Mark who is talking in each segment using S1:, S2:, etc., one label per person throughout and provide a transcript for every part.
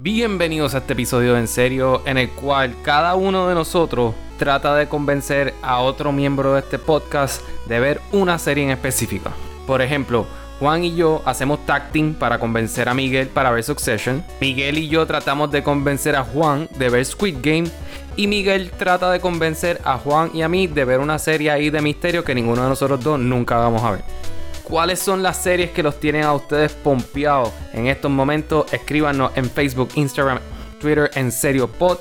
S1: Bienvenidos a este episodio de En Serio, en el cual cada uno de nosotros trata de convencer a otro miembro de este podcast de ver una serie en específica. Por ejemplo, Juan y yo hacemos tacting para convencer a Miguel para ver Succession. Miguel y yo tratamos de convencer a Juan de ver Squid Game. Y Miguel trata de convencer a Juan y a mí de ver una serie ahí de misterio que ninguno de nosotros dos nunca vamos a ver. ¿Cuáles son las series que los tienen a ustedes pompeados en estos momentos? Escríbanos en Facebook, Instagram, Twitter, en serio pod.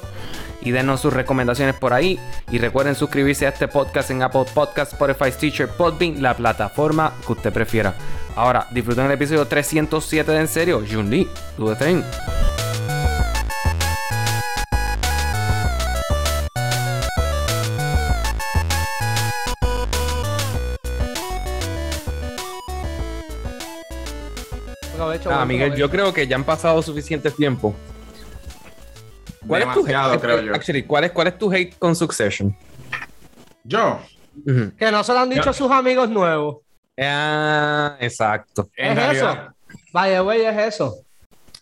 S1: Y denos sus recomendaciones por ahí. Y recuerden suscribirse a este podcast en Apple Podcast, Spotify, Stitcher, Podbean, la plataforma que usted prefiera. Ahora, disfruten el episodio 307 de En Serio. Jun Lee, Ah, Miguel, yo creo que ya han pasado suficiente tiempo. ¿Cuál es tu
S2: Demasiado,
S1: hate?
S2: creo yo.
S1: Actually, ¿cuál es, ¿cuál es tu hate con Succession?
S2: Yo.
S3: Que no se lo han dicho a sus amigos nuevos.
S1: Ah, exacto.
S2: en
S3: ¿Es
S2: realidad,
S3: eso? Vaya, güey, es eso.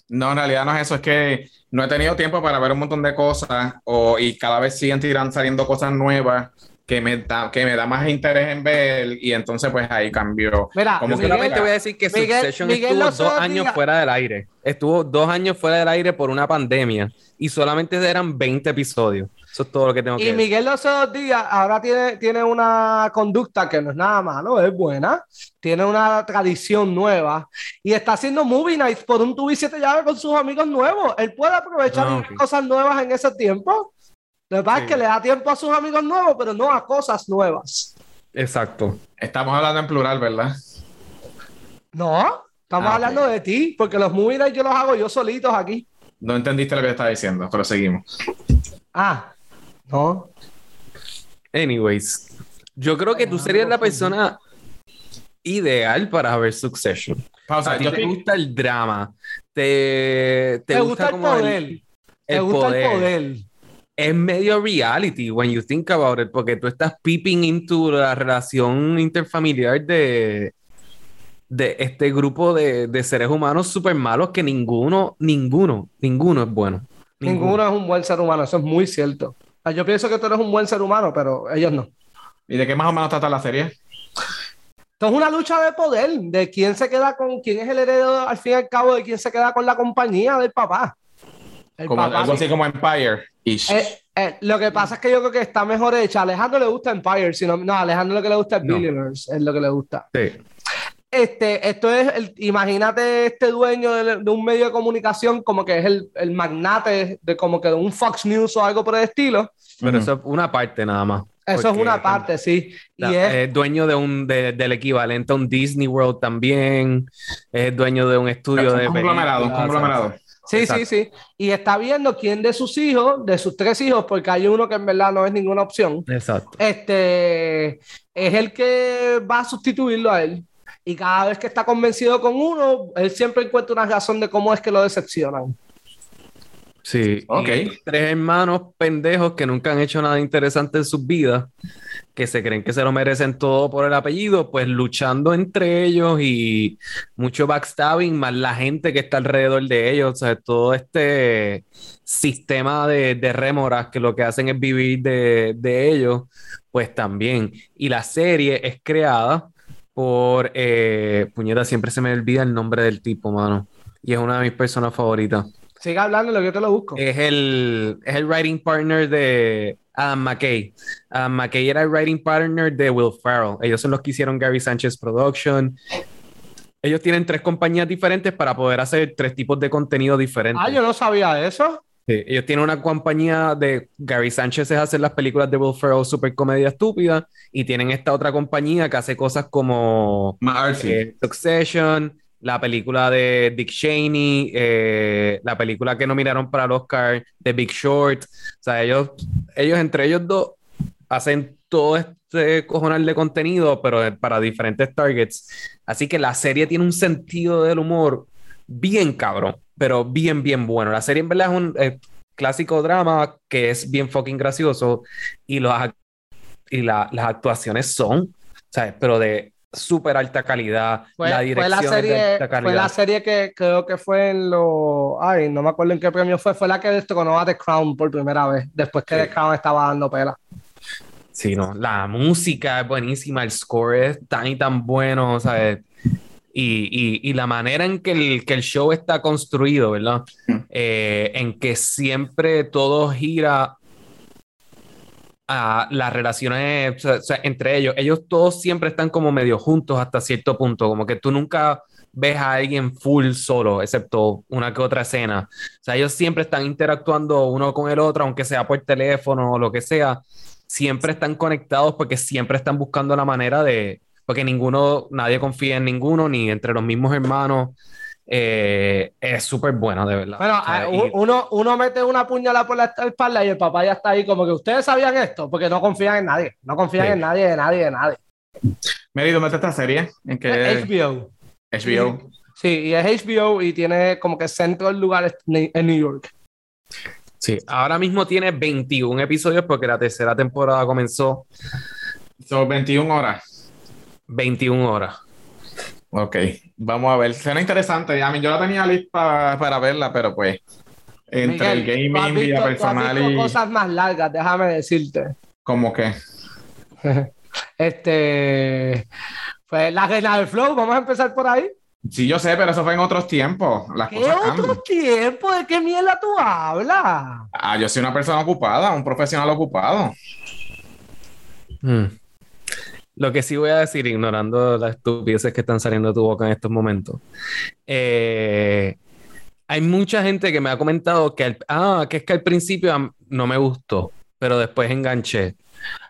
S2: no, en realidad no es eso, es que no he tenido tiempo para ver un montón de cosas o, y cada vez siguen tirando, saliendo cosas nuevas que me da, que me da más interés en ver y entonces pues ahí cambió.
S3: Mira,
S2: Como
S1: Yo
S2: que
S1: solamente
S2: Miguel-
S1: voy a decir que
S3: Miguel-
S1: Succession
S3: Miguel
S1: estuvo dos años
S3: días-
S1: fuera del aire. Estuvo dos años fuera del aire por una pandemia y solamente eran 20 episodios. Eso es todo lo que tengo que
S3: Y
S1: decir.
S3: Miguel los otros días ahora tiene, tiene una conducta que no es nada malo, es buena. Tiene una tradición nueva y está haciendo movie nights por un tubo y siete llaves con sus amigos nuevos. Él puede aprovechar
S1: Ah,
S3: y ver
S1: ok.
S3: cosas nuevas en ese tiempo. Lo que pasa
S2: Sí.
S3: es que le da tiempo a sus amigos nuevos, pero no a cosas nuevas.
S1: Exacto.
S2: Estamos hablando en plural, ¿verdad?
S3: No, estamos
S2: Ah,
S3: hablando de ti, porque los movie nights yo los hago yo solitos aquí.
S2: No entendiste lo que te estaba diciendo, pero seguimos.
S3: Ah, no.
S1: Anyways, yo creo que tú serías la persona ideal para ver Succession.
S2: Pausa,
S1: a ti
S2: yo
S1: te gusta el drama, te, te
S3: Te gusta el
S1: como
S3: poder. Te gusta el poder.
S1: Es medio reality when you think about it, porque tú estás peeping into la relación interfamiliar de, de este grupo de, de seres humanos súper malos que ninguno, ninguno, ninguno es bueno.
S3: Ninguno es un buen ser humano, eso es muy cierto. Yo pienso que tú eres un buen ser humano, pero ellos no.
S2: ¿Y de qué más o menos trata la serie?
S3: Esto es una lucha de poder, de quién se queda con, quién es el heredero al fin y al cabo, de quién se queda con la compañía del papá. El
S2: Como,
S3: papá.
S2: algo así como Empire. Ish.
S3: Eh, eh, lo que pasa es que yo creo que está mejor hecha. A Alejandro le gusta Empire, sino, no, a Alejandro lo que le gusta es
S1: No.
S3: Billionaires, es lo que le gusta.
S1: Sí.
S3: Este, esto es, el, imagínate este dueño de, de un medio de comunicación como que es el, el magnate de como que de un Fox News o algo por el estilo.
S1: Pero eso es una parte nada más.
S3: Eso es una parte, sí. Y
S1: la-
S3: es,
S1: es dueño de un, de- del equivalente a un Disney World también. Es dueño de un estudio
S2: un
S1: de
S2: conglomerado, un conglomerado.
S3: Sí,
S1: exacto.
S3: sí, sí. Y está viendo quién de sus hijos, de sus tres hijos, porque hay uno que en verdad no es ninguna opción,
S1: Exacto.
S3: este, es el que va a sustituirlo a él. Y cada vez que está convencido con uno, él siempre encuentra una razón de cómo es que lo decepcionan.
S1: Sí. Tres hermanos pendejos que nunca han hecho nada interesante en sus vidas, que se creen que se lo merecen todo por el apellido, pues luchando entre ellos y mucho backstabbing, más la gente que está alrededor de ellos, o sea, todo este sistema de, de rémoras que lo que hacen es vivir de, de ellos, pues también. Y la serie es creada por, eh, puñeta, siempre se me olvida el nombre del tipo, mano. Y es una de mis personas favoritas.
S3: Sigue hablando, lo que yo te lo busco.
S1: Es el, es el writing partner de Adam McKay. Adam McKay era el writing partner de Will Ferrell. Ellos son los que hicieron Gary Sánchez Production. Ellos tienen tres compañías diferentes para poder hacer tres tipos de contenido diferentes.
S3: Ah, yo no sabía eso.
S1: Sí, ellos tienen una compañía de Gary Sánchez es hacer las películas de Will Ferrell super comedia estúpida y tienen esta otra compañía que hace cosas como eh, Succession, la película de Dick Cheney, eh, la película que nominaron para el Oscar de Big Short. O sea, ellos, ellos entre ellos dos hacen todo este cojonal de contenido, pero para diferentes targets. Así que la serie tiene un sentido del humor bien cabrón, pero bien, bien bueno. La serie en verdad es un eh, clásico drama que es bien fucking gracioso y, los, y la- las actuaciones son, ¿sabes? Pero de súper alta calidad.
S3: Fue,
S1: la
S3: fue
S1: dirección
S3: la
S1: es de
S3: serie,
S1: alta calidad.
S3: fue la serie que creo que fue en lo. Ay, no me acuerdo en qué premio fue. Fue la que destronó a The Crown por primera vez. Después que The Crown estaba dando pela.
S1: Sí, no, la música es buenísima, el score es tan y tan bueno, ¿sabes? Y, y, y la manera en que el, que el show está construido, ¿verdad?
S2: Mm.
S1: Eh, en que siempre todo gira a las relaciones entre ellos. Ellos todos siempre están como medio juntos hasta cierto punto, como que tú nunca ves a alguien full solo, excepto una que otra escena. O sea, ellos siempre están interactuando uno con el otro, aunque sea por teléfono o lo que sea. Siempre están conectados porque siempre están buscando la manera de, porque ninguno, nadie confía en ninguno, ni entre los mismos hermanos. Eh, es súper bueno, de verdad.
S3: Bueno,
S1: O sea,
S3: ah,
S1: y-
S3: uno, uno mete una puñalada por la espalda y el papá ya está ahí como que ustedes sabían esto, porque no confían en nadie. No confían
S1: Sí.
S3: en nadie, de nadie, de nadie.
S2: ¿dónde está esta serie? ¿En qué?
S3: HBO.
S2: HBO.
S3: Sí, y es HBO y tiene como que centro el lugar en New York.
S1: Sí, ahora mismo tiene 21 episodios porque la tercera temporada comenzó
S2: Son 21 horas.
S1: 21 horas.
S2: Ok, vamos a ver. Suena interesante. A mí yo la tenía lista para verla, pero pues entre
S3: Miguel,
S2: el gaming, vida personal y
S3: cosas más largas, déjame decirte.
S2: como que
S3: Este fue la reina del flow, vamos a empezar por ahí.
S2: sí yo sé, pero eso fue en otros tiempos. Las
S3: ¿Qué
S2: cosas
S3: otro
S2: cambian.
S3: tiempo? ¿De qué mierda tú hablas?
S2: Ah, yo soy una persona ocupada, un profesional ocupado.
S1: Hmm. Lo que sí voy a decir, ignorando las estupideces que están saliendo de tu boca en estos momentos, eh, hay mucha gente que me ha comentado que, al- ah, que es que al principio no me gustó, pero después enganché.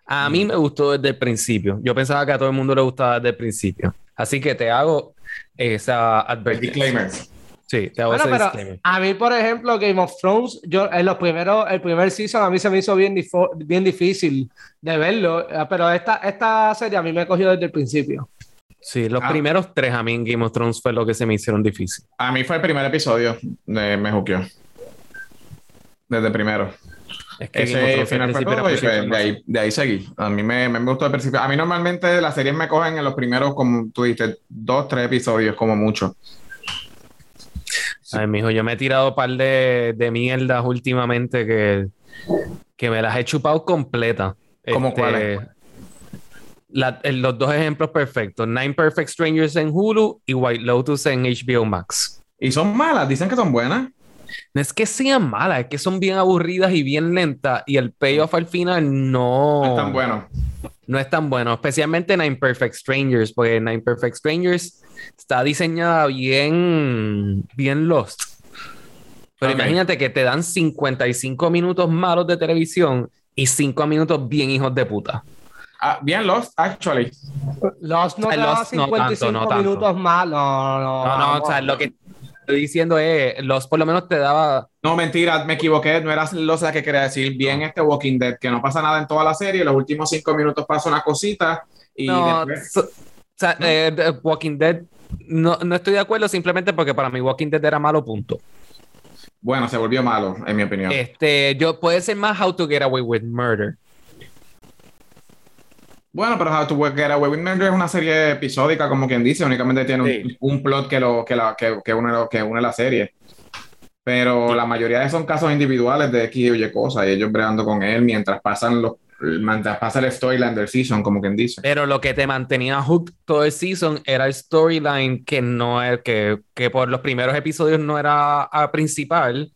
S1: A mí me gustó desde el principio. Yo pensaba que a todo el mundo le gustaba desde el principio. Así que te hago esa advertencia.
S2: Disclaimer.
S1: Sí, te hago
S3: Bueno,
S1: ese
S3: pero
S1: disclaimer.
S3: a mí, por ejemplo, Game of Thrones, yo en los primeros, el primer season a mí se me hizo bien, bien difícil de verlo, eh, pero esta, esta serie a mí me cogió desde el principio.
S1: Sí, los
S2: Ah.
S1: primeros tres a mí en Game of Thrones fue lo que se me hicieron difícil.
S2: A mí fue el primer episodio de Me Juqueó. Desde el primero.
S1: Es que
S2: Ese final fue todo y pues, de, ahí, de ahí seguí. A mí me, me gustó al principio. A mí normalmente las series me cogen en los primeros, como tú dices, dos, tres episodios como mucho.
S1: Ay, mijo, yo me he tirado un par de, de mierdas últimamente que, que me las he chupado completa.
S2: ¿Cómo
S1: Este,
S2: cuáles?
S1: la- los dos ejemplos perfectos: Nine Perfect Strangers en Hulu y White Lotus en HBO Max.
S2: Y son malas, dicen que son buenas.
S1: No es que sean malas, es que son bien aburridas y bien lentas y el payoff al final no,
S2: No están buenos.
S1: no es tan bueno, especialmente Nine Perfect Strangers, porque Nine Perfect Strangers está diseñada bien, bien lost. Pero
S2: Ok.
S1: imagínate que te dan 55 minutos malos de televisión y 5 minutos bien hijos de puta.
S2: Ah, bien Lost, actually.
S3: Lost no
S1: O sea,
S3: daba
S1: Lost no
S3: 55
S1: tanto, no tanto.
S3: minutos más. No, no,
S1: No, no, o sea, lo que estoy diciendo es, los por lo menos te daba
S2: No, mentira, me equivoqué. No era Lost la que quería decir. Bien este Walking Dead, que no pasa nada en toda la serie. Los últimos cinco minutos pasa una cosita y
S1: No,
S2: después...
S1: so- o sea, eh, The Walking Dead, no, no estoy de acuerdo simplemente porque para mí Walking Dead era malo, punto.
S2: Bueno, se volvió malo, en mi opinión.
S1: Este, yo puede ser más How to Get Away with Murder.
S2: Bueno, pero How to Get Away with Murder es una serie episódica, como quien dice, únicamente tiene un,
S1: Sí.
S2: un plot que, lo, que, la, que, que, une, lo- que une la serie. Pero la mayoría de son casos individuales de X y Y cosas, y ellos bregando con él mientras pasan los pasa el storyline del season, como quien dice.
S1: Pero lo que te mantenía hooked todo el season era el storyline que no es que, que por los primeros episodios no era ah, principal,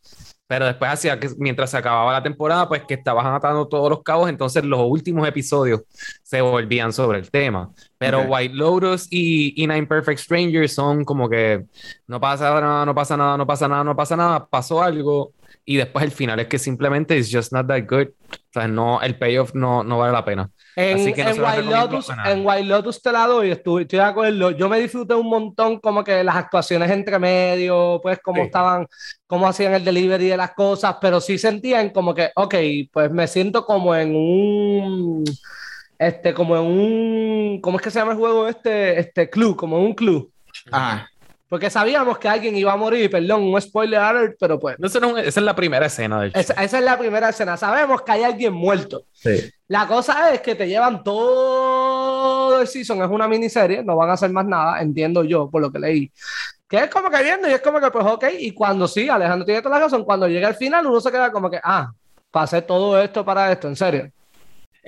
S1: pero después hacía que mientras se acababa la temporada, pues que estabas atando todos los cabos, entonces los últimos episodios se volvían sobre el tema. Pero
S2: Ok.
S1: White Lotus y, y Nine Perfect Strangers son como que no pasa nada, no pasa nada, no pasa nada, no pasa nada, pasó algo y después el final es que simplemente it's just not that good. O sea, no, el payoff no, no vale la pena.
S3: En,
S1: Así que no
S3: en
S1: se lo
S3: White
S1: recomiendo
S3: Lotus, en White Lotus te la doy, estoy, estoy de acuerdo. Yo me disfruté un montón como que las actuaciones entre medio, pues cómo
S1: Sí.
S3: estaban, cómo hacían el delivery de las cosas, pero sí sentían como que, ok, pues me siento como en un, este, como en un, ¿cómo es que se llama el juego este? Este club, como en un club.
S2: Ajá.
S3: Porque sabíamos que alguien iba a morir, perdón, un spoiler alert, pero pues.
S1: No, eso no es- esa es la primera escena del
S3: Esa, esa es la primera escena. Sabemos que hay alguien muerto.
S1: Sí.
S3: La cosa es que te llevan todo el season, es una miniserie, no van a hacer más nada, entiendo yo, por lo que leí. Que es como que viendo y es como que, pues, ok, y cuando sí, Alejandro tiene toda la razón, cuando llega al final, uno se queda como que, ah, pasé todo esto para esto, en serio.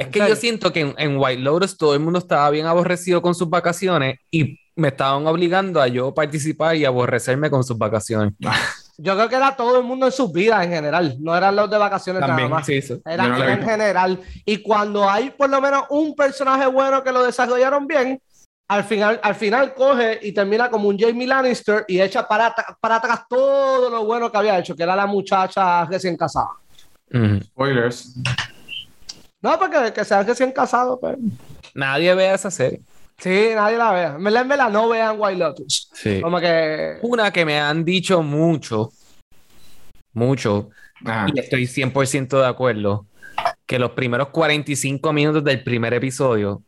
S1: Es
S3: ¿En
S1: que yo siento que en, en White Lotus todo el mundo estaba bien aborrecido con sus vacaciones y me estaban obligando a yo participar y aborrecerme con sus vacaciones.
S3: Yo creo que era todo el mundo en sus vidas en general, no eran los de vacaciones nada
S1: También,
S3: más.
S1: sí, eso.
S3: Era,
S2: no
S3: en general. Y cuando hay por lo menos un personaje bueno que lo desarrollaron bien, al final, al final coge y termina como un Jamie Lannister y echa para, para atrás todo lo bueno que había hecho, que era la muchacha recién casada.
S2: Spoilers.
S3: No, porque que sean recién casados, pues.
S1: Nadie ve esa serie.
S3: Sí, nadie la vea. En verdad, en verdad, no vean White Lotus.
S1: Sí.
S3: Como que.
S1: Una que me han dicho mucho, mucho,
S2: Ajá.
S1: y estoy 100% de acuerdo, que los primeros 45 minutos del primer episodio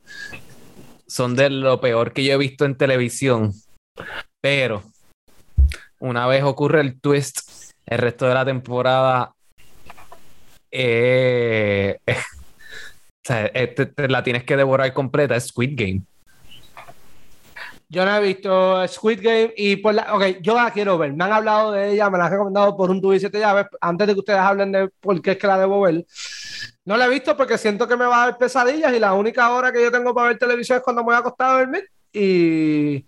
S1: son de lo peor que yo he visto en televisión. Pero una vez ocurre el twist, el resto de la temporada eh, o sea, eh, te- la tienes que devorar completa, es Squid Game.
S3: Yo no he visto Squid Game y por la. Ok, yo la quiero ver. Me han hablado de ella, me la han recomendado por un tubo y llaves. Antes de que ustedes hablen de por qué es que la debo ver. No la he visto porque siento que me va a dar pesadillas y la única hora que yo tengo para ver televisión es cuando me voy a acostar a dormir. Y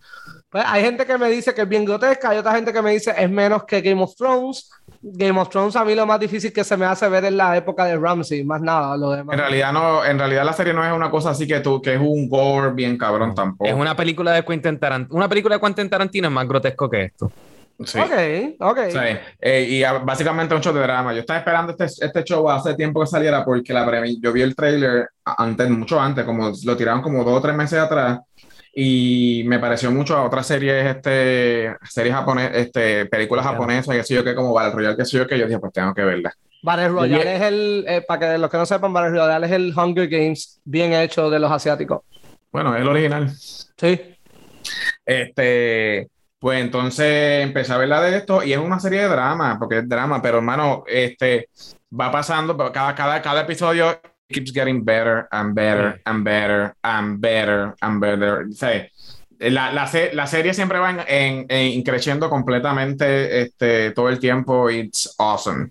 S3: pues hay gente que me dice que es bien grotesca, hay otra gente que me dice es menos que Game of Thrones. Game of Thrones a mí lo más difícil que se me hace ver es la época de Ramsey, más nada, lo demás.
S2: En realidad no, en realidad la serie no es una cosa así que tú, que es un gore bien cabrón tampoco.
S1: Es una película de Quentin Tarantino. Una película de Quentin Tarantino es más grotesco que esto.
S2: Sí.
S3: Ok, ok.
S2: Sí, eh, y ah, básicamente un show de drama. Yo estaba esperando este, este show hace tiempo que saliera porque la premi- yo vi el trailer antes, mucho antes, como lo tiraron como dos o tres meses atrás y me pareció mucho a otras series, este, series japonesas, este, películas
S1: Claro.
S2: japonesas, que sé yo que como Battle Royale, que sé yo que yo dije, pues tengo que verla.
S3: Battle Royale es el, eh, para que los que no sepan, Battle Royale es el Hunger Games bien hecho de los asiáticos.
S2: Bueno, es el original.
S3: Sí.
S2: Este, pues entonces empecé a ver la de esto y es una serie de drama, porque es drama, pero hermano, este, va pasando, cada, cada, cada episodio keeps getting better and better and better and better and better. Sea, la, la, la serie siempre va en, en, en creciendo completamente este, todo el tiempo. It's awesome.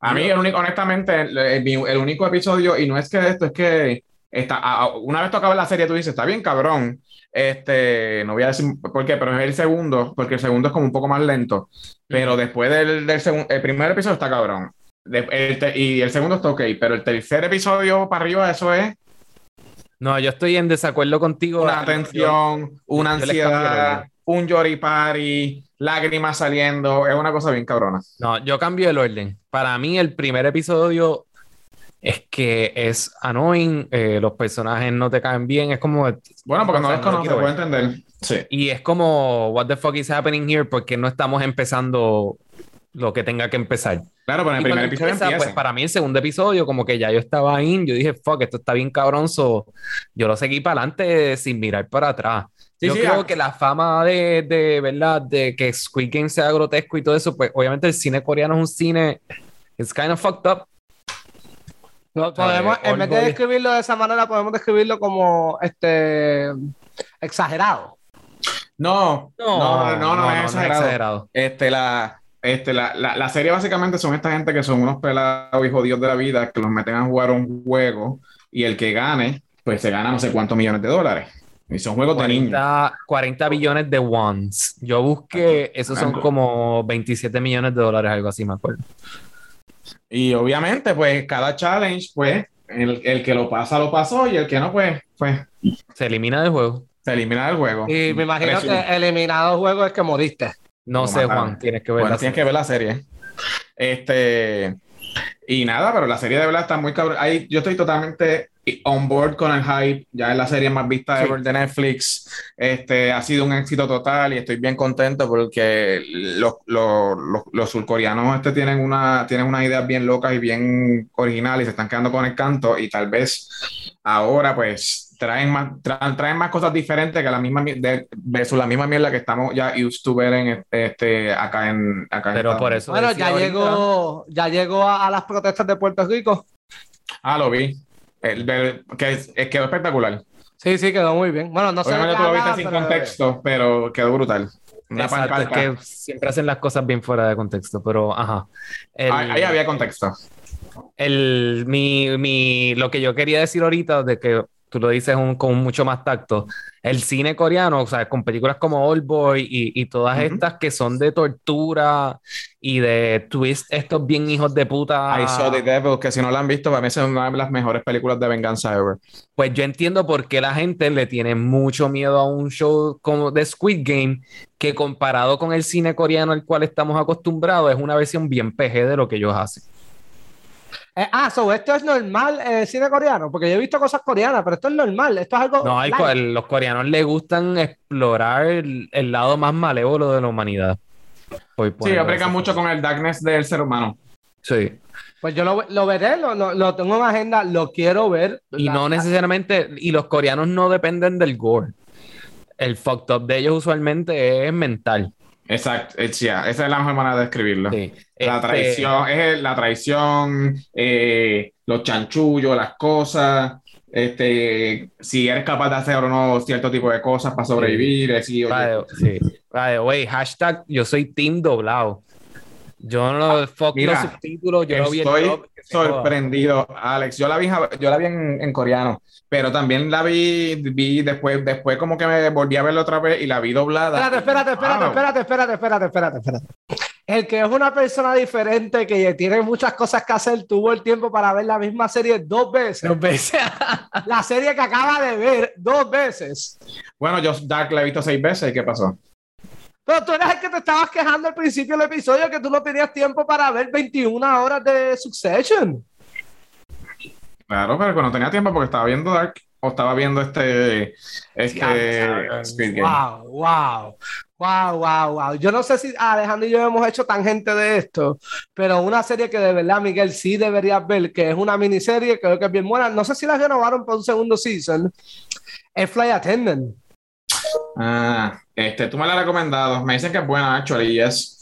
S2: A mí, el único, honestamente, el, el- el único episodio, y no es que esto, es que está, una vez tú acabas la serie, tú dices, está bien cabrón. Este, no voy a decir por qué, pero es el segundo, porque el segundo es como un poco más lento. Pero después del, del segundo, el primer episodio está cabrón. De- el te- y el segundo está ok, pero el tercer episodio para arriba, eso es
S1: No, yo estoy en desacuerdo contigo.
S2: una atención, una
S1: yo
S2: ansiedad, un yoripari, lágrimas saliendo, es una cosa bien cabrona.
S1: No, yo cambio el orden. Para mí, el primer episodio es que es annoying, eh, los personajes no te caen bien, es como.
S2: Bueno, porque no
S1: O sea,
S2: les conoce,
S1: quiero
S2: puedo
S1: ver.
S2: entender. Sí.
S1: Y es como, what the fuck is happening here? Porque no estamos empezando lo que tenga que empezar.
S2: Claro, pero en el primer episodio
S1: empieza,
S2: empieza.
S1: pues para mí el segundo episodio, como que ya yo estaba in, yo dije, fuck, esto está bien cabronzo. Yo lo seguí para adelante sin mirar para atrás.
S2: Sí,
S1: yo
S2: sí,
S1: creo
S2: ah.
S1: que la fama de, de, ¿verdad? De que Squid Game sea grotesco y todo eso, pues obviamente el cine coreano es un cine, it's kind of fucked up.
S3: No, podemos,
S1: Eh,
S3: en vez de describirlo de esa manera, podemos describirlo como este exagerado.
S2: No, no, no, no, no, es exagerado. Este, la, este, la, la, la serie básicamente son esta gente que son unos pelados y jodidos de la vida que los meten a jugar un juego y el que gane, pues se gana no sé cuántos millones de dólares. Y son juegos de niños.
S1: 40, 40 billones de wons. Yo busqué, esos son como 27 millones de dólares, algo así, me acuerdo.
S2: Y obviamente, pues cada challenge, pues el, el que lo pasa, lo pasó y el que no, pues, pues
S1: Se elimina del juego.
S2: se elimina del juego.
S3: Y me imagino que eliminado juego es que moriste.
S1: No sé. Juan, tienes que ver
S2: Bueno,
S1: la
S2: tienes
S1: serie.
S2: que ver la serie. Este. Y nada, pero la serie de verdad está muy cabrón. Ahí, yo estoy totalmente on board con el hype. Ya es la serie más vista
S1: Sí.
S2: ever de Netflix. Este, ha sido un éxito total y estoy bien contento porque los, los, los, los surcoreanos este tienen, una, tienen unas ideas bien locas y bien originales y se están quedando con el canto. Y tal vez ahora, pues, traen más, tra- traen más cosas diferentes que la misma mi- de, versus la misma mierda que estamos ya used to ver en este acá en acá en
S1: Pero
S2: Estados
S1: por eso.
S3: Bueno, ya
S1: ahorita-
S3: llegó, ya llegó a, a las protestas de Puerto Rico.
S2: Ah, lo vi. El, del- que es- quedó espectacular.
S3: Sí, sí, quedó muy bien. Bueno, no sé
S2: Obviamente
S3: qué
S2: tú lo viste sin contexto, pero quedó brutal. Una
S1: Exacto, es que siempre hacen las cosas bien fuera de contexto, pero ajá. El-
S2: Ahí, ahí había contexto.
S1: el, mi, mi, lo que yo quería decir ahorita, de que tú lo dices un- con mucho más tacto, el cine coreano, o sea, con películas como Old Boy y, y todas
S2: Ujú.
S1: estas que son de tortura y de twist, estos bien hijos de puta.
S2: I Saw the Devil, que si no la han visto, para mí es una de las mejores películas de venganza ever.
S1: Pues yo entiendo por qué la gente le tiene mucho miedo a un show como de Squid Game, que comparado con el cine coreano al cual estamos acostumbrados, es una versión bien PG de lo que ellos hacen.
S3: Eh, ah, so, esto es normal eh, cine coreano, porque yo he visto cosas coreanas, pero esto es normal, esto es algo.
S1: No, los coreanos les gustan explorar el, el lado más malévolo de la humanidad.
S2: Sí, aplican mucho con el darkness del ser humano.
S1: Sí.
S3: Pues yo lo, lo veré, lo, lo- lo tengo en agenda, lo quiero ver.
S1: Y
S3: La-
S1: no necesariamente, y los coreanos no dependen del gore. El fucked up de ellos usualmente es mental.
S2: Exacto, it's- yeah, esa es la mejor manera de describirlo.
S1: Sí.
S2: La
S1: Este,
S2: traición, es el- la traición, eh, los chanchullos, las cosas, este, si eres capaz de hacer o no cierto tipo de cosas para sobrevivir, es sí,
S1: by the- sí. Hashtag yo soy team doblado. Yo no fuck
S2: Mira,
S1: los subtítulos, yo no vi el
S2: sorprendido, Alex. Yo la vi, yo la vi en, en coreano, pero también la vi, vi después, después como que me volví a verla otra vez y la vi doblada.
S3: Espérate, espérate, espérate,
S2: Wow.
S3: espérate, espérate, espérate, espérate, espérate. El que es una persona diferente, que tiene muchas cosas que hacer, tuvo el tiempo para ver la misma serie dos veces.
S1: Dos veces.
S3: La serie que acaba de ver dos veces.
S2: Bueno, yo Dark la he visto seis veces, ¿y qué pasó?
S3: Pero tú eres el que te estabas quejando al principio del episodio que tú no tenías tiempo para ver 21 horas de Succession.
S2: Claro, pero cuando tenía tiempo porque estaba viendo Dark o estaba viendo este, este Squid Game.
S3: Wow, wow, wow, wow, wow. Yo no sé si Alejandro y yo hemos hecho tangente de esto, pero una serie que de verdad, Miguel, sí deberías ver, que es una miniserie, creo que es bien buena. No sé si la renovaron para un segundo season. Es Fly Attendant.
S2: Ah, este, tú me la has recomendado. Me dicen que es buena, actually, yes.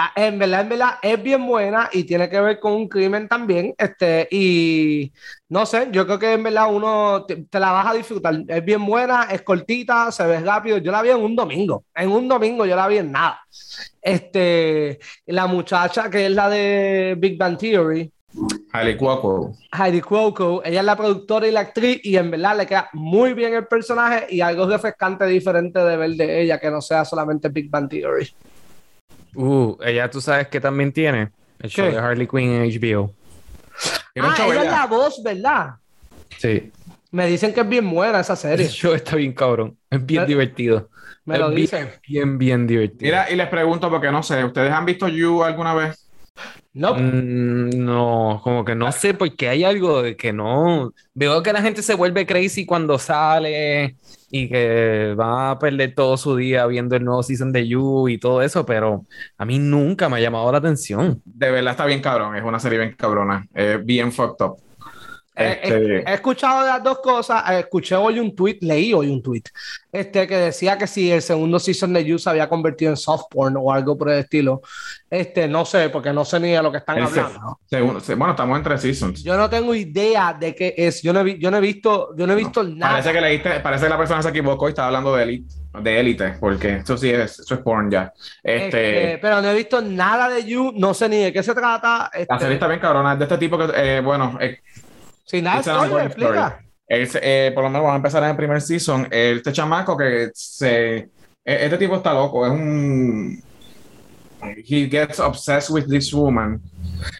S3: Ah, en verdad, en verdad, es bien buena y tiene que ver con un crimen también. Este, y no sé, yo creo que en verdad uno te, te la vas a disfrutar. Es bien buena, es cortita, se ve rápido. Yo la vi en un domingo. En un domingo yo la vi en nada. Este, la muchacha que es la de Big Bang Theory,
S2: Hailey Cuoco.
S3: Heidi Cuoco, ella es la productora y la actriz y en verdad le queda muy bien el personaje y algo refrescante diferente de ver de ella que no sea solamente Big Bang Theory.
S1: Uh, ella tú sabes que también tiene el show
S3: ¿Qué?
S1: de Harley Quinn en HBO.
S3: Ah, ella es la voz, ¿verdad?
S1: Sí.
S3: Me dicen que es bien buena esa
S1: El
S3: serie.
S1: show está bien cabrón. Es bien divertido.
S3: Me
S1: Es
S3: lo
S1: bien,
S3: dicen.
S1: Bien, bien divertido.
S2: Mira, y les pregunto porque no sé, ¿ustedes han visto You alguna vez?
S3: No,
S1: Mm, no, como que no sé, porque hay algo de que no. Veo que la gente se vuelve crazy cuando sale y que va a perder todo su día viendo el nuevo season de You y todo eso, pero a mí nunca me ha llamado la atención.
S2: De verdad está bien cabrón, es una serie bien cabrona, es bien fucked up.
S3: Eh,
S2: Este,
S3: eh, he escuchado de las dos cosas. Eh, Escuché hoy un tweet, leí hoy un tweet, este, que decía que si el segundo season de You se había convertido en soft porn o algo por el estilo. Este, no sé, porque no sé ni de lo que están
S2: el se-
S3: hablando.
S2: segundo- se- bueno, estamos entre seasons.
S3: Yo no tengo idea de qué es. Yo no he, yo no he visto, yo no he visto nada.
S2: Parece que leíste, parece que la persona se equivocó y estaba hablando de élite, de élite, porque eso sí es, eso es porn ya. Este,
S3: Este, pero no he visto nada de You, no sé ni de qué se trata.
S2: la
S3: Este,
S2: serie está bien cabrona, es de este tipo que, eh, bueno, eh,
S3: sin nada,
S2: ongoing
S3: explica.
S2: story. Es, eh, por lo menos vamos a empezar en el primer season. Este chamaco que se. e- Este tipo está loco, es un. He gets obsessed with this woman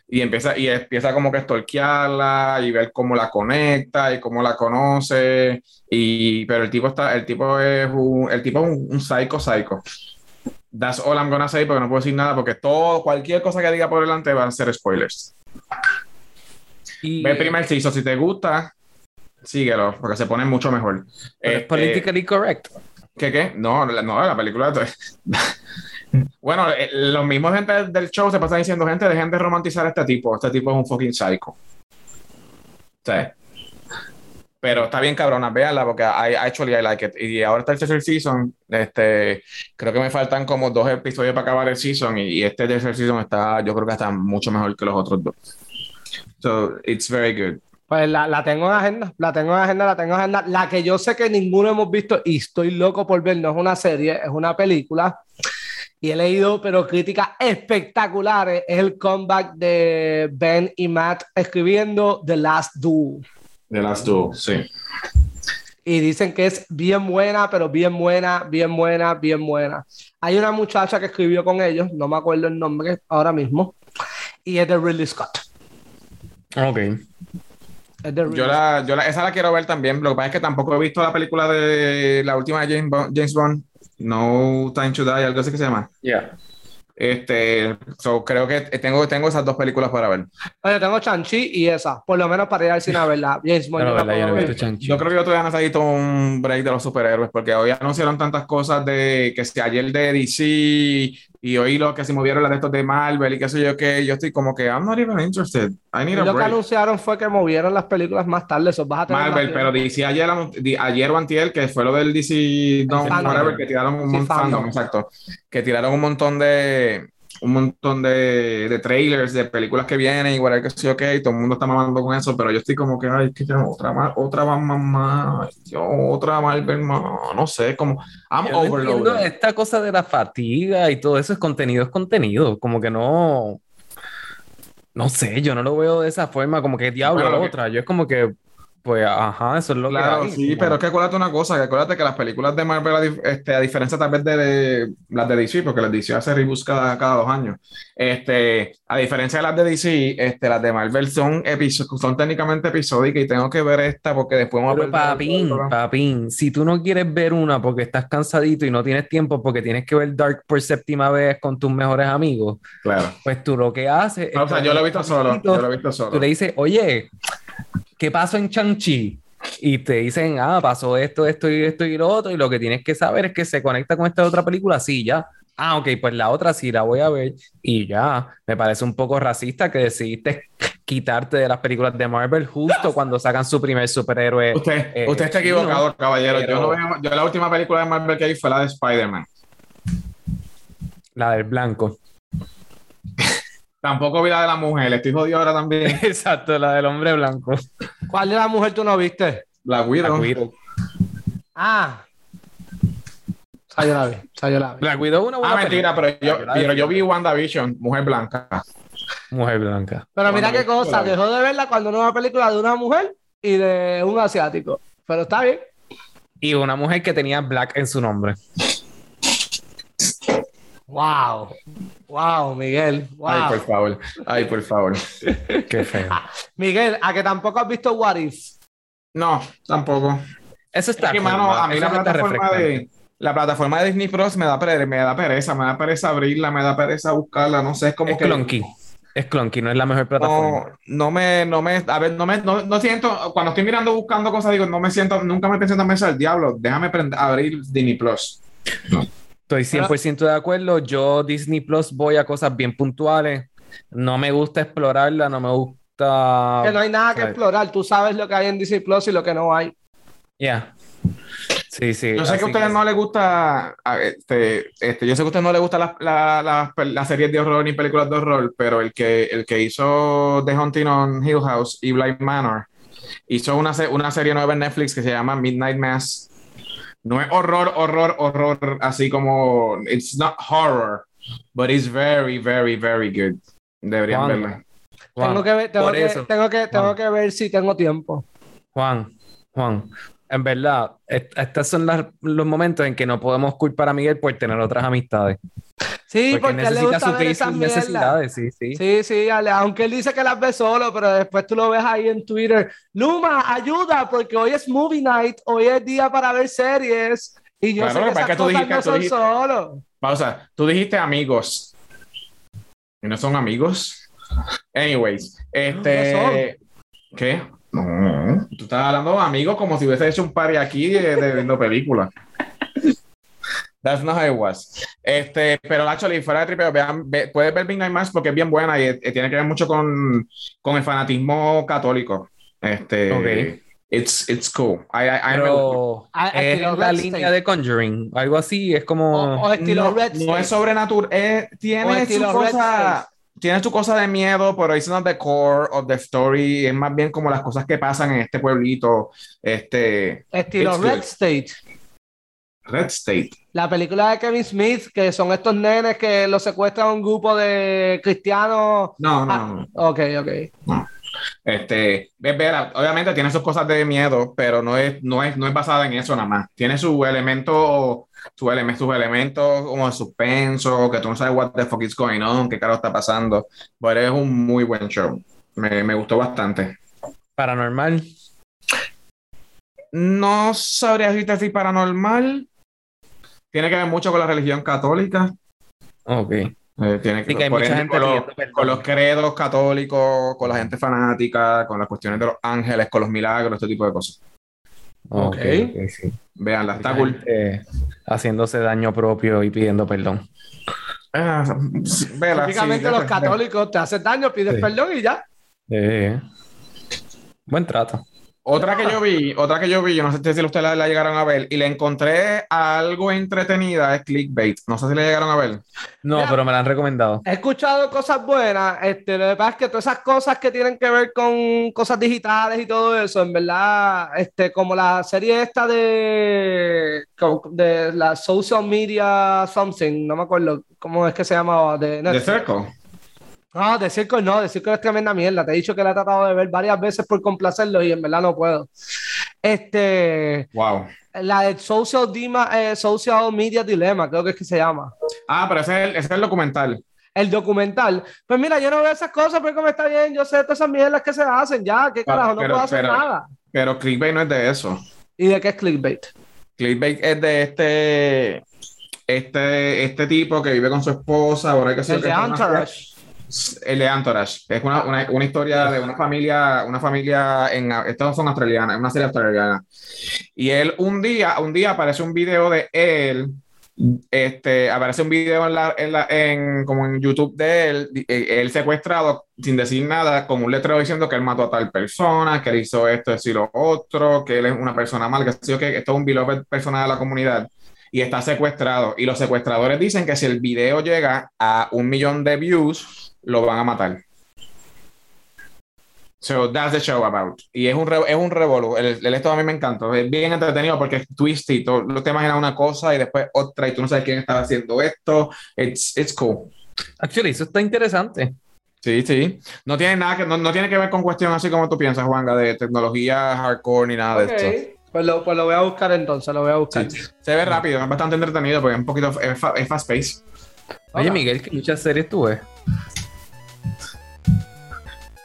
S2: y empieza, y empieza como que a stalkearla y ver cómo la conecta y cómo la conoce. Y, pero el tipo está, el tipo es un, el tipo es un, un psycho psycho. That's all I'm gonna say porque no puedo decir nada porque todo, cualquier cosa que diga por delante van a ser spoilers.
S1: Y,
S2: Ve el primer season, si te gusta, síguelo, porque se pone mucho mejor.
S1: pero es
S2: Este,
S1: politically correct.
S2: ¿Qué qué? No, la- no, la película. bueno, eh, los mismos gente del show se pasan diciendo, gente, dejen de romantizar a este tipo. Este tipo es un fucking psycho. Sea, Pero está bien cabrona, véanla porque I, actually I like it. Y ahora está el tercer season. Este, creo que me faltan como dos episodios para acabar el season y, y este tercer season está, yo creo que está mucho mejor que los otros dos. So, it's very good.
S3: Pues la, la, tengo en agenda, la tengo en agenda, la tengo en agenda. La que yo sé que ninguno hemos visto y estoy loco por ver, no es una serie, es una película. Y he leído, pero críticas espectaculares. Es el comeback de Ben y Matt escribiendo The Last Duel.
S2: The Last Duel, sí.
S3: Y dicen que es bien buena, pero bien buena, bien buena, bien buena. Hay una muchacha que escribió con ellos, no me acuerdo el nombre ahora mismo, y es de Ridley Scott.
S1: Ok.
S2: Yo la, yo la, esa la quiero ver también. Lo que pasa es que tampoco he visto la película de la última de James Bond, James Bond No Time to Die, algo así que se llama.
S1: Yeah.
S2: Este, so, creo que tengo, tengo esas dos películas para ver.
S3: Oye, tengo Chanchi y esa, por lo menos para ir al cine a verla. James Bond. Yo,
S1: ¿verdad? Yo no he
S3: puedo
S1: visto
S3: ver.
S2: Yo creo que yo todavía necesito un break de los superhéroes porque hoy anunciaron tantas cosas de que si ayer de DC y hoy lo que se movieron las de estos de Marvel y qué sé yo que yo estoy como que I'm not even interested. I need
S3: Y
S2: a
S3: lo que
S2: break.
S3: anunciaron fue que movieron las películas más tarde. Eso vas a tener
S2: Marvel, pero. DC ayer, ayer o antier, que fue lo del DC
S3: fandom.
S2: whatever, que tiraron un
S3: Sí,
S2: montón, exacto, que tiraron un montón de un montón de, de trailers de películas que vienen whatever que qué, y todo el mundo está mamando con eso, pero yo estoy como que, ay, que ya otra más, otra más, más, yo, otra Marvel más, no sé, como, I'm overloaded.
S1: esta cosa de la fatiga y todo eso es contenido, es contenido. Como que no. No sé, yo no lo veo de esa forma, como que diablo
S2: Bueno, que-
S1: otra. Yo es como que, pues, ajá, eso es lo
S2: Claro,
S1: que hay.
S2: sí, pero es que acuérdate una cosa, que acuérdate que las películas de Marvel, a, dif- este, a diferencia tal vez de, de las de DC, porque las DC hace reboots cada, cada dos años, este, a diferencia de las de DC, este, las de Marvel son, son técnicamente episódicas y tengo que ver esta porque después vamos a
S1: Pero
S2: perder el
S1: papín, papín, si tú no quieres ver una porque estás cansadito y no tienes tiempo porque tienes que ver Dark por séptima vez con tus mejores amigos,
S2: Claro.
S1: pues tú lo que haces es
S2: No, o sea, yo lo he visto solo, yo lo he visto
S1: Tú
S2: solo.
S1: le dices, oye, ¿qué pasó en Chang-Chi? Y te dicen, ah, pasó esto, esto y esto y lo otro, y lo que tienes que saber es que se conecta con esta otra película, sí, ya. Ah, ok, pues la otra sí la voy a ver y ya. Me parece un poco racista que decidiste quitarte de las películas de Marvel justo cuando sacan su primer superhéroe.
S2: Usted,
S1: Eh,
S2: usted está equivocado, caballero. Yo, no veo- yo la última película de Marvel que vi fue la de Spider-Man.
S1: La del blanco.
S2: Tampoco vi la de la mujer, estoy jodido ahora también.
S1: Exacto, la del hombre blanco.
S3: ¿Cuál de la mujer tú no viste?
S2: La Widow.
S3: Ah. O sea, yo la vi. O sea, yo la vi.
S1: Black Widow es una buena
S2: Ah, mentira, pero yo, pero yo vi WandaVision, Mujer Blanca.
S1: Mujer blanca.
S3: Pero mira qué cosa,
S2: la
S3: dejó de verla cuando no una película de una mujer y de un asiático. Pero está bien.
S1: Y una mujer que tenía Black en su nombre.
S3: Wow. Wow, Miguel. Wow.
S2: Ay, por favor. Ay, por favor.
S1: Qué feo.
S3: Miguel, a que tampoco has visto What If.
S2: No, tampoco.
S1: Eso está
S2: Es que, mano, a mí la plataforma de, la plataforma de Disney Plus me da, pere- me da pereza, me da pereza abrirla, me da pereza buscarla, no sé, es como
S1: Es
S2: que...
S1: clunky. Es clunky, no es la mejor plataforma.
S2: No, no me, no me, a ver, no me, no, no siento, cuando estoy mirando buscando cosas, digo, no me siento, nunca me pensé en la mesa del diablo, déjame abrir Disney Plus.
S1: Estoy 100% de acuerdo. Yo, Disney Plus, voy a cosas bien puntuales. No me gusta explorarla, no me gusta.
S3: que no hay nada que explorar. Tú sabes lo que hay en Disney Plus y lo que no hay.
S1: Ya. Sí, sí.
S2: Yo sé que a ustedes no les gusta, a- este, este, yo sé que a ustedes no les gustan las la, series de horror ni películas de horror, pero el que, el que hizo The Haunting on Hill House y Blind Manor hizo una, una serie nueva en Netflix que se llama Midnight Mass. No es horror, horror, horror, así como, it's not horror, but it's very, very, very good. Deberían
S1: Juan,
S2: verla.
S1: Juan,
S3: tengo que ver, tengo que, tengo que, tengo que ver si tengo tiempo.
S1: Juan, Juan, en verdad, est- estos son las- los momentos en que no podemos culpar a Miguel por tener otras amistades.
S3: Sí,
S1: Porque,
S3: porque, él
S1: necesita suplir
S3: esas
S1: sus necesidades, sí, sí.
S3: Sí, sí, Ale, aunque él dice que las ve solo, pero después tú lo ves ahí en Twitter. Luma, ayuda, porque hoy es movie night, hoy es día para ver series. Y yo
S2: Claro,
S3: sé que esas
S2: es que tú
S3: cosas
S2: dijiste-
S3: no
S2: tú
S3: son
S2: dijiste-
S3: solo.
S2: Pausa. Tú dijiste amigos. ¿Y no son amigos? Anyways, este. ¿Qué? No. Tú estás hablando de amigos como si hubiese hecho un party aquí de, de viendo películas. That's not how it was. Este, pero actually, fuera de tripeo, vean, ve- puedes ver Midnight Mass porque es bien buena y eh, tiene que ver mucho con, con el fanatismo católico. Este,
S1: Ok.
S2: it's, it's cool. I, I, I really-
S1: Pero es la
S3: Red
S1: línea
S3: State.
S1: de Conjuring, algo así, es como...
S3: O, o estilo
S2: no,
S3: Red
S2: no es sobrenatural, eh, tiene su cosa,
S3: State.
S2: tiene su cosa de miedo, pero it's not the core of the story, es más bien como las cosas que pasan en este pueblito, este,
S3: Estilo Red
S2: good.
S3: State.
S2: Red State.
S3: La película de Kevin Smith, que son estos nenes que los secuestran un grupo de cristianos.
S2: No, no,
S3: Ah.
S2: no.
S3: Ok, ok.
S2: Este, es vera, obviamente tiene sus cosas de miedo, pero no es, no es, no es basada en eso nada más. Tiene su elemento, su eleme- sus elementos como de suspenso, que tú no sabes what the fuck is going on, qué carajo está pasando. Pero es un muy buen show. Me, me gustó bastante.
S1: Paranormal.
S2: No sabría si te decir paranormal. Tiene que ver mucho con la religión católica.
S1: Ok.
S2: Eh, tiene que,
S1: que hay
S2: por
S1: gente
S2: con, los,
S1: pidiendo perdón.
S2: con los credos católicos, con la gente fanática, con las cuestiones de los ángeles, con los milagros, este tipo de cosas.
S1: Ok,
S3: Ok.
S1: ok, sí.
S2: Veanla, está cool.
S1: haciéndose daño propio y pidiendo perdón.
S2: Ah, vela,
S3: Típicamente
S2: sí,
S3: los católicos te hacen daño, pides
S1: Sí.
S3: perdón y ya.
S1: Eh, buen trato.
S2: Otra que yo vi, otra que yo vi, yo no sé si ustedes la, la llegaron a ver, y le encontré algo entretenida, es clickbait. No sé si la llegaron a ver.
S1: No,
S3: Mira.
S1: pero me la han recomendado.
S3: He escuchado cosas buenas, este, lo que pasa es que todas esas cosas que tienen que ver con cosas digitales y todo eso, en verdad, este, como la serie esta de, de la social media something, no me acuerdo cómo es que se llamaba, de
S2: The
S3: Netflix.
S2: Circle.
S3: No, de Circle no, de Circle es tremenda mierda. Te he dicho que la he tratado de ver varias veces por complacerlo y en verdad no puedo. Este,
S2: Wow.
S3: la de Social, Dima- eh, Social Media Dilemma, creo que es que se llama.
S2: Ah, pero ese es el, ese es el documental.
S3: El documental. Pues mira, yo no veo esas cosas, pero como está bien, yo sé todas esas mierdas que se hacen, ya, qué carajo, no
S2: pero-
S3: puedo hacer
S2: pero-
S3: nada.
S2: Pero clickbait no es de eso.
S3: ¿Y de qué es clickbait?
S2: Clickbait es de este, este, este tipo que vive con su esposa, ahora que sé
S3: El
S2: que
S3: de.
S2: El de Entourage. Es una, una, una historia de una familia, una familia en, estos son australianas, una serie australiana. Y él un día, un día aparece un video de él, este, aparece un video en la, en la, en, como en YouTube de él, eh, él secuestrado sin decir nada, con un letrero diciendo que él mató a tal persona, que él hizo esto, y lo otro, que él es una persona mal, que, que esto es un beloved persona de la comunidad y está secuestrado. Y los secuestradores dicen que si el video llega a un millón de views, lo van a matar. So that's the show about. Y es un, re- es un revolú. El, el esto a mí me encantó. Es bien entretenido porque es twisty. Tú te imaginas una cosa y después otra y tú no sabes quién está haciendo esto. It's, it's cool.
S1: Actually, eso está interesante.
S2: Sí, sí. No tiene nada que, no, no tiene que ver con cuestión así como tú piensas, Juanga, de tecnología hardcore ni nada de esto.
S3: Pues lo, pues lo voy a buscar entonces, lo voy a buscar.
S2: Sí. Se ve rápido, es bastante entretenido porque es un poquito es, fa- es fast pace.
S1: Oye. Miguel, que muchas series tú ves.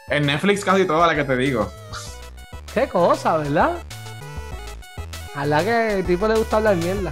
S2: En Netflix casi toda la que te digo.
S3: Qué cosa, ¿verdad? A la que el tipo le gusta hablar mierda.